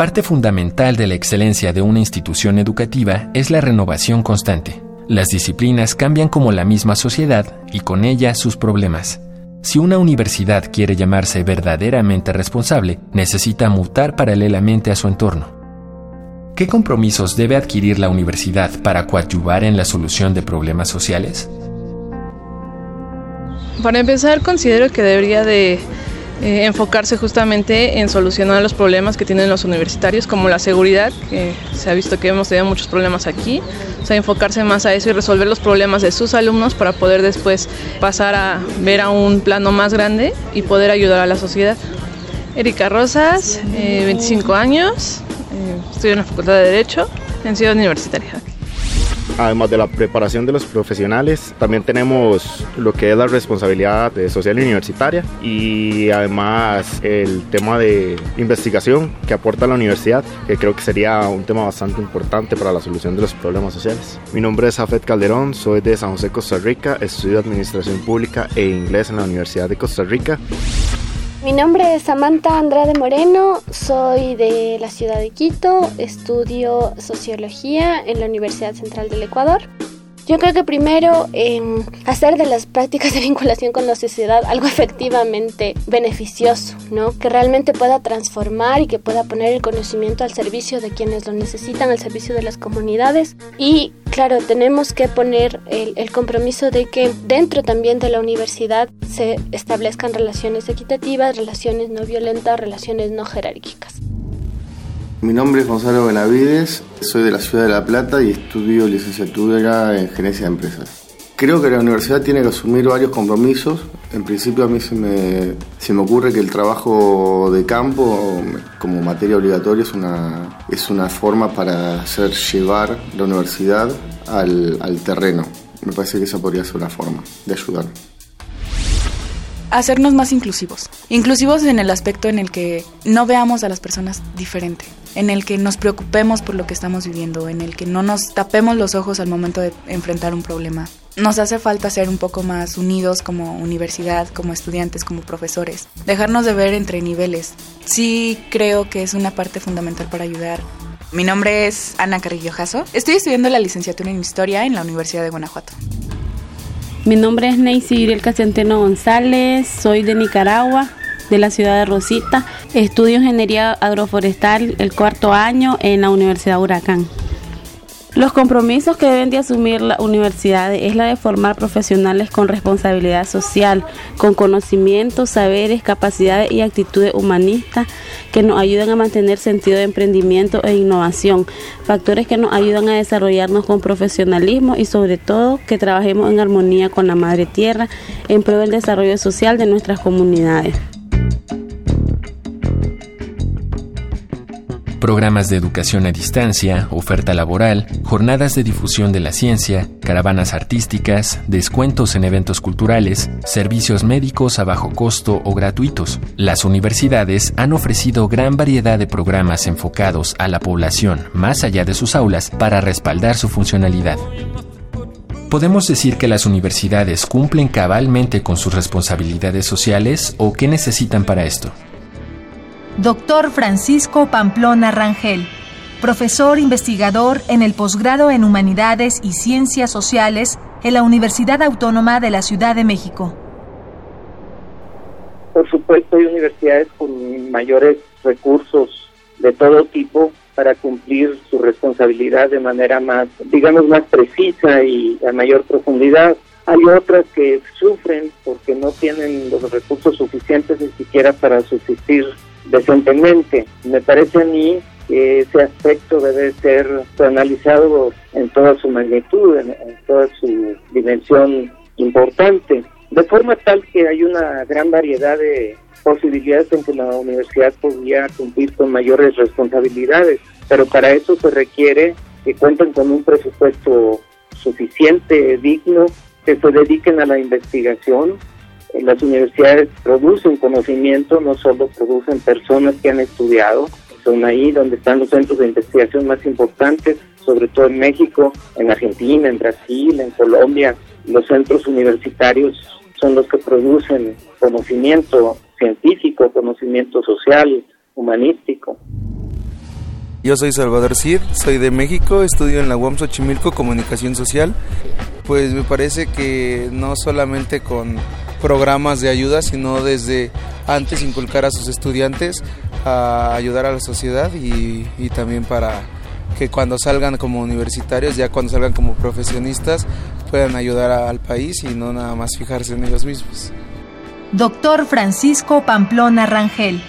Parte fundamental de la excelencia de una institución educativa es la renovación constante. Las disciplinas cambian como la misma sociedad y con ella sus problemas. Si una universidad quiere llamarse verdaderamente responsable, necesita mutar paralelamente a su entorno. ¿Qué compromisos debe adquirir la universidad para coadyuvar en la solución de problemas sociales? Para empezar, considero que debería de eh, enfocarse justamente en solucionar los problemas que tienen los universitarios, como la seguridad, que se ha visto que hemos tenido muchos problemas aquí, o sea, enfocarse más a eso y resolver los problemas de sus alumnos para poder después pasar a ver a un plano más grande y poder ayudar a la sociedad. Erika Rosas, 25 eh, años, eh, estudio en la Facultad de Derecho en Ciudad Universitaria además de la preparación de los profesionales, también tenemos lo que es la responsabilidad social y universitaria y además el tema de investigación que aporta la universidad, que creo que sería un tema bastante importante para la solución de los problemas sociales. Mi nombre es Afet Calderón, soy de San José, Costa Rica, estudio Administración Pública e Inglés en la Universidad de Costa Rica. Mi nombre es Samantha Andrade Moreno, soy de la ciudad de Quito, estudio sociología en la Universidad Central del Ecuador. Yo creo que primero em, hacer de las prácticas de vinculación con la sociedad algo efectivamente beneficioso, ¿no? Que realmente pueda transformar y que pueda poner el conocimiento al servicio de quienes lo necesitan, al servicio de las comunidades. Y claro, tenemos que poner el, el compromiso de que dentro también de la universidad se establezcan relaciones equitativas, relaciones no violentas, relaciones no jerárquicas. Mi nombre es Gonzalo Benavides, soy de la ciudad de La Plata y estudio licenciatura en gerencia de empresas. Creo que la universidad tiene que asumir varios compromisos. En principio a mí se me, se me ocurre que el trabajo de campo como materia obligatoria es una, es una forma para hacer llevar la universidad al, al terreno. Me parece que esa podría ser una forma de ayudar hacernos más inclusivos. Inclusivos en el aspecto en el que no veamos a las personas diferente, en el que nos preocupemos por lo que estamos viviendo, en el que no nos tapemos los ojos al momento de enfrentar un problema. Nos hace falta ser un poco más unidos como universidad, como estudiantes, como profesores. Dejarnos de ver entre niveles. Sí creo que es una parte fundamental para ayudar. Mi nombre es Ana Carrillo Jasso. Estoy estudiando la licenciatura en Historia en la Universidad de Guanajuato. Mi nombre es Neisy Iriel Casianteno González, soy de Nicaragua, de la ciudad de Rosita. Estudio ingeniería agroforestal el cuarto año en la Universidad Huracán. Los compromisos que deben de asumir la universidad es la de formar profesionales con responsabilidad social, con conocimientos, saberes, capacidades y actitudes humanistas que nos ayuden a mantener sentido de emprendimiento e innovación, factores que nos ayudan a desarrollarnos con profesionalismo y sobre todo que trabajemos en armonía con la madre tierra en pro del desarrollo social de nuestras comunidades. Programas de educación a distancia, oferta laboral, jornadas de difusión de la ciencia, caravanas artísticas, descuentos en eventos culturales, servicios médicos a bajo costo o gratuitos. Las universidades han ofrecido gran variedad de programas enfocados a la población más allá de sus aulas para respaldar su funcionalidad. ¿Podemos decir que las universidades cumplen cabalmente con sus responsabilidades sociales o qué necesitan para esto? Doctor Francisco Pamplona Rangel, profesor investigador en el posgrado en Humanidades y Ciencias Sociales en la Universidad Autónoma de la Ciudad de México. Por supuesto, hay universidades con mayores recursos de todo tipo para cumplir su responsabilidad de manera más, digamos, más precisa y a mayor profundidad. Hay otras que sufren porque no tienen los recursos suficientes ni siquiera para subsistir decentemente. Me parece a mí que ese aspecto debe ser analizado en toda su magnitud, en, toda su dimensión importante. de forma tal que hay una gran variedad de posibilidades en que la universidad podría cumplir con mayores responsabilidades, pero para eso se requiere que cuenten con un presupuesto suficiente, digno, que se dediquen a la investigación. Las universidades producen conocimiento, no solo producen personas que han estudiado, son ahí donde están los centros de investigación más importantes, sobre todo en México, en Argentina, en Brasil, en Colombia. Los centros universitarios son los que producen conocimiento científico, conocimiento social, humanístico. Yo soy Salvador Cid, soy de México, estudio en la UAM Xochimilco Comunicación Social. Pues me parece que no solamente con programas de ayuda, sino desde antes inculcar a sus estudiantes a ayudar a la sociedad y, y también para que cuando salgan como universitarios, ya cuando salgan como profesionistas, puedan ayudar al país y no nada más fijarse en ellos mismos. Doctor Francisco Pamplona Rangel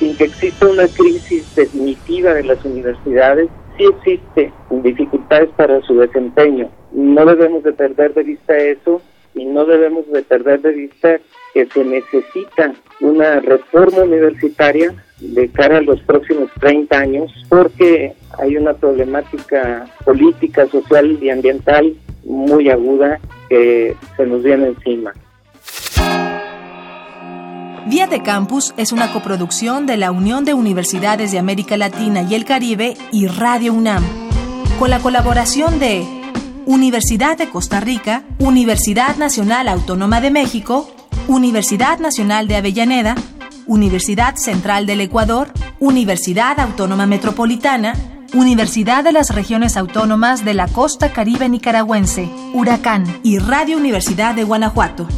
sin que exista una crisis definitiva de las universidades, sí existe dificultades para su desempeño. No debemos de perder de vista eso y no debemos de perder de vista que se necesita una reforma universitaria de cara a los próximos 30 años porque hay una problemática política, social y ambiental muy aguda que se nos viene encima. Vía de Campus es una coproducción de la Unión de Universidades de América Latina y el Caribe y Radio UNAM, con la colaboración de Universidad de Costa Rica, Universidad Nacional Autónoma de México, Universidad Nacional de Avellaneda, Universidad Central del Ecuador, Universidad Autónoma Metropolitana, Universidad de las Regiones Autónomas de la Costa Caribe Nicaragüense, Huracán y Radio Universidad de Guanajuato.